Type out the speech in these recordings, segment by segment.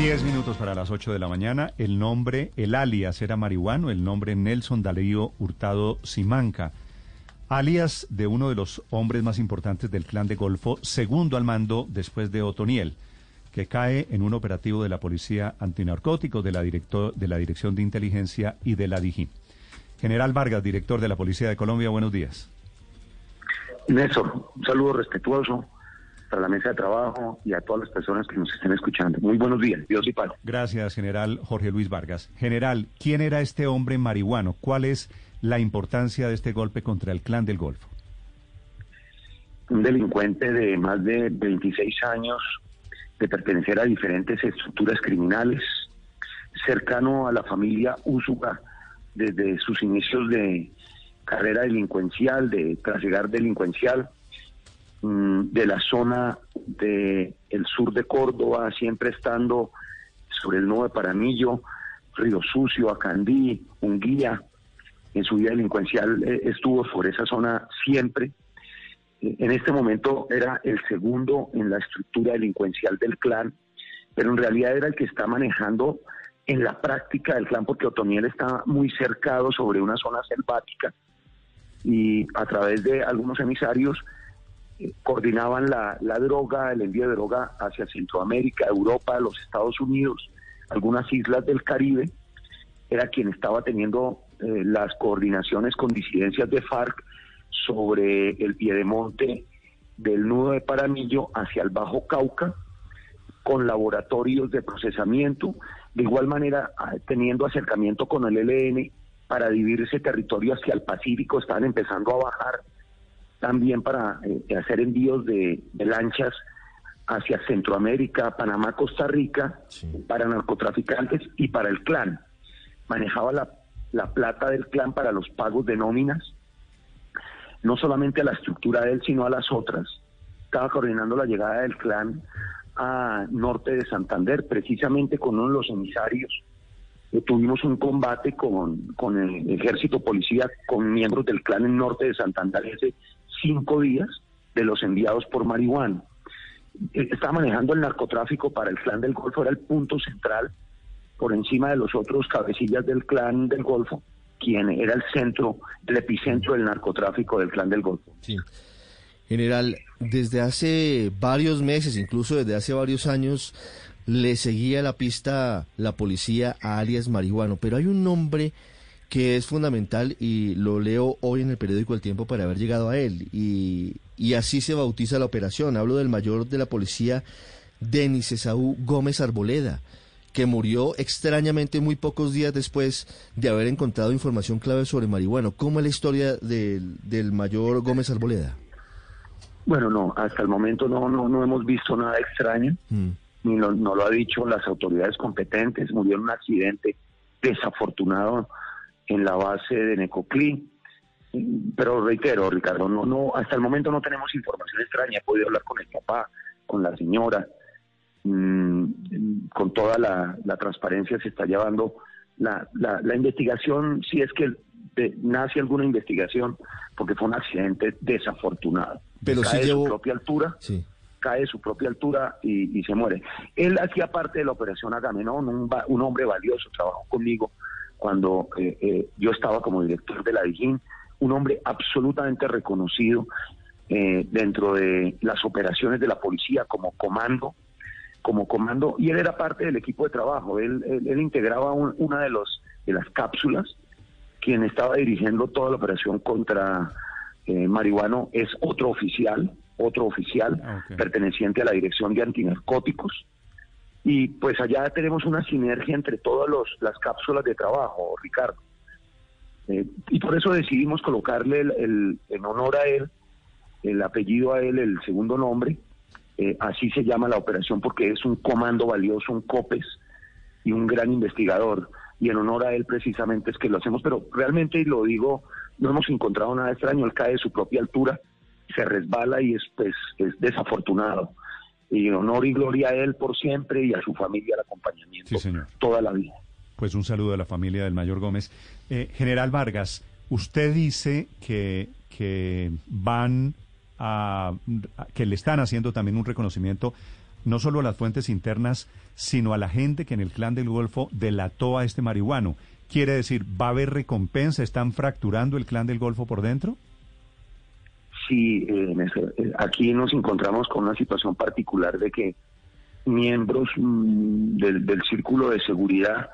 Diez minutos para las ocho de la mañana. El nombre, el alias era marihuano, el nombre Nelson Dalío Hurtado Simanca. Alias de uno de los hombres más importantes del clan de Golfo, segundo al mando después de Otoniel, que cae en un operativo de la Policía Antinarcóticos, de la, director, de la Dirección de Inteligencia y de la DIGI. General Vargas, director de la Policía de Colombia, buenos días. Néstor, un saludo respetuoso para la mesa de trabajo y a todas las personas que nos estén escuchando. Muy buenos días, Dios y paz. Gracias, general Jorge Luis Vargas. General, ¿quién era este hombre marihuano? ¿Cuál es la importancia de este golpe contra el clan del Golfo? Un delincuente de más de 26 años, de pertenecer a diferentes estructuras criminales, cercano a la familia Úsuga desde sus inicios de carrera delincuencial, de trasegar delincuencial, de la zona del el sur de Córdoba, siempre estando sobre el nuevo de Paramillo, Río Sucio, Acandí, Unguía. En su vida delincuencial eh, estuvo por esa zona siempre. Eh, en este momento era el segundo en la estructura delincuencial del clan, pero en realidad era el que está manejando en la práctica del clan, porque Otoniel está muy cercado sobre una zona selvática y a través de algunos emisarios coordinaban la, droga, el envío de droga hacia Centroamérica, Europa, los Estados Unidos, algunas islas del Caribe. Era quien estaba teniendo eh, las coordinaciones con disidencias de FARC sobre el piedemonte del nudo de Paramillo hacia el Bajo Cauca, con laboratorios de procesamiento, de igual manera ah, teniendo acercamiento con el ELN para dividir ese territorio hacia el Pacífico, estaban empezando a bajar también para eh, hacer envíos de, lanchas hacia Centroamérica, Panamá, Costa Rica, para narcotraficantes y para el clan. Manejaba la, la plata del clan para los pagos de nóminas, no solamente a la estructura de él, sino a las otras. Estaba coordinando la llegada del clan a norte de Santander, precisamente con uno de los emisarios. Eh, tuvimos un combate con, con el ejército policía, con miembros del clan en norte de Santander cinco días de los enviados por marihuana. Eh, estaba manejando el narcotráfico para el clan del Golfo, era el punto central por encima de los otros cabecillas del clan del Golfo, quien era el centro, el epicentro del narcotráfico del clan del Golfo. Sí. General, desde hace varios meses, incluso desde hace varios años, le seguía la pista la policía a alias Marihuano, pero hay un nombre que es fundamental y lo leo hoy en el periódico El Tiempo para haber llegado a él y, y así se bautiza la operación. Hablo del mayor de la policía, Denis Esaú Gómez Arboleda, que murió extrañamente muy pocos días después de haber encontrado información clave sobre marihuano. ¿Cómo es la historia del, del mayor Gómez Arboleda? Bueno, no, hasta el momento no, no, no hemos visto nada extraño, mm. ni no, lo ha dicho las autoridades competentes. Murió en un accidente desafortunado en la base de Necoclí. Pero reitero, Ricardo, no, no, hasta el momento no tenemos información extraña. He podido hablar con el papá, con la señora, mm, con toda la, transparencia se está llevando la, la, investigación, si es que nace alguna investigación, porque fue un accidente desafortunado. Pero cae de su propia altura, cae de su propia altura y, se muere. Él hacía parte de la operación Agamenón, un, hombre valioso, trabajó conmigo cuando eh, eh, yo estaba como director de la DIGIN, un hombre absolutamente reconocido eh, dentro de las operaciones de la policía como comando, como comando, y él era parte del equipo de trabajo, él, integraba una de, los, de las cápsulas, quien estaba dirigiendo toda la operación contra eh, marihuano. Es otro oficial, otro oficial ah, perteneciente a la Dirección de Antinarcóticos. Y pues allá tenemos una sinergia entre todas las cápsulas de trabajo, Ricardo. Eh, y por eso decidimos colocarle el, en honor a él, el apellido a él, el segundo nombre. Eh, así se llama la operación porque es un comando valioso, un COPES y un gran investigador. Y en honor a él precisamente es que lo hacemos, pero realmente, y lo digo no hemos encontrado nada extraño, él cae de su propia altura, se resbala y es, pues, es desafortunado. Y honor y gloria a él por siempre y a su familia el acompañamiento toda la vida. Pues un saludo a la familia del mayor Gómez. Eh, General Vargas, usted dice que, que van a, que le están haciendo también un reconocimiento no solo a las fuentes internas, sino a la gente que en el clan del Golfo delató a este marihuano. Quiere decir, ¿va a haber recompensa? ¿Están fracturando el clan del Golfo por dentro? Sí, eh, eh, aquí nos encontramos con una situación particular de que miembros mm, del, círculo de seguridad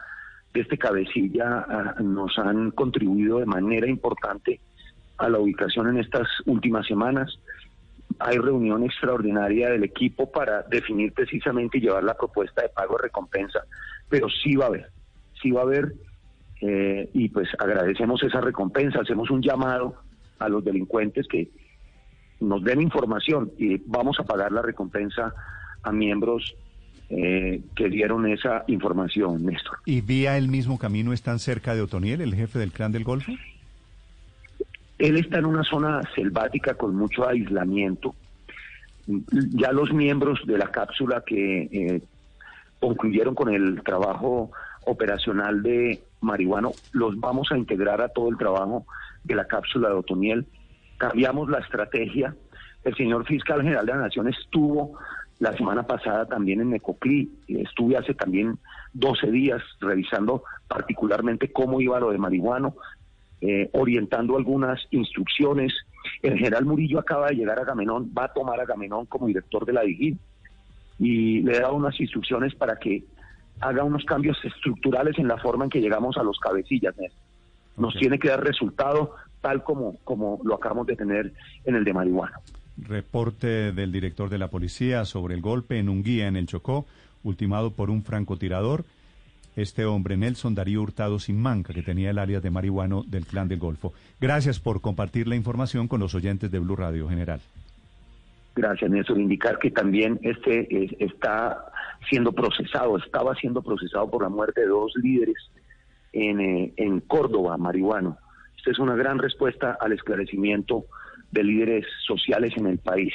de este cabecilla ah, nos han contribuido de manera importante a la ubicación en estas últimas semanas. Hay reunión extraordinaria del equipo para definir precisamente y llevar la propuesta de pago de recompensa, pero sí va a haber, sí va a haber, eh, y pues agradecemos esa recompensa, hacemos un llamado a los delincuentes que nos den información y vamos a pagar la recompensa a miembros eh, que dieron esa información, Néstor. ¿Y vía el mismo camino están cerca de Otoniel, el jefe del clan del Golfo? Él está en una zona selvática con mucho aislamiento. Ya los miembros de la cápsula que eh, concluyeron con el trabajo operacional de marihuano, los vamos a integrar a todo el trabajo de la cápsula de Otoniel. Cambiamos la estrategia. El señor fiscal general de la Nación estuvo la semana pasada también en Necoclí. Estuve hace también 12 días revisando particularmente cómo iba lo de marihuano, eh, orientando algunas instrucciones. El general Murillo acaba de llegar a Gamenón, va a tomar a Gamenón como director de la DIGIN y le he dado unas instrucciones para que haga unos cambios estructurales en la forma en que llegamos a los cabecillas. Nos tiene que dar resultado tal como, como lo acabamos de tener en el de marihuana. Reporte del director de la policía sobre el golpe en un guía en el Chocó, ultimado por un francotirador este hombre, Nelson Darío Hurtado Manca, que tenía el alias de marihuano del Clan del Golfo. Gracias por compartir la información con los oyentes de Blue Radio General. Gracias, Nelson. Indicar que también este eh, está siendo procesado, estaba siendo procesado por la muerte de dos líderes en, eh, en Córdoba, marihuano. Es una gran respuesta al esclarecimiento de líderes sociales en el país.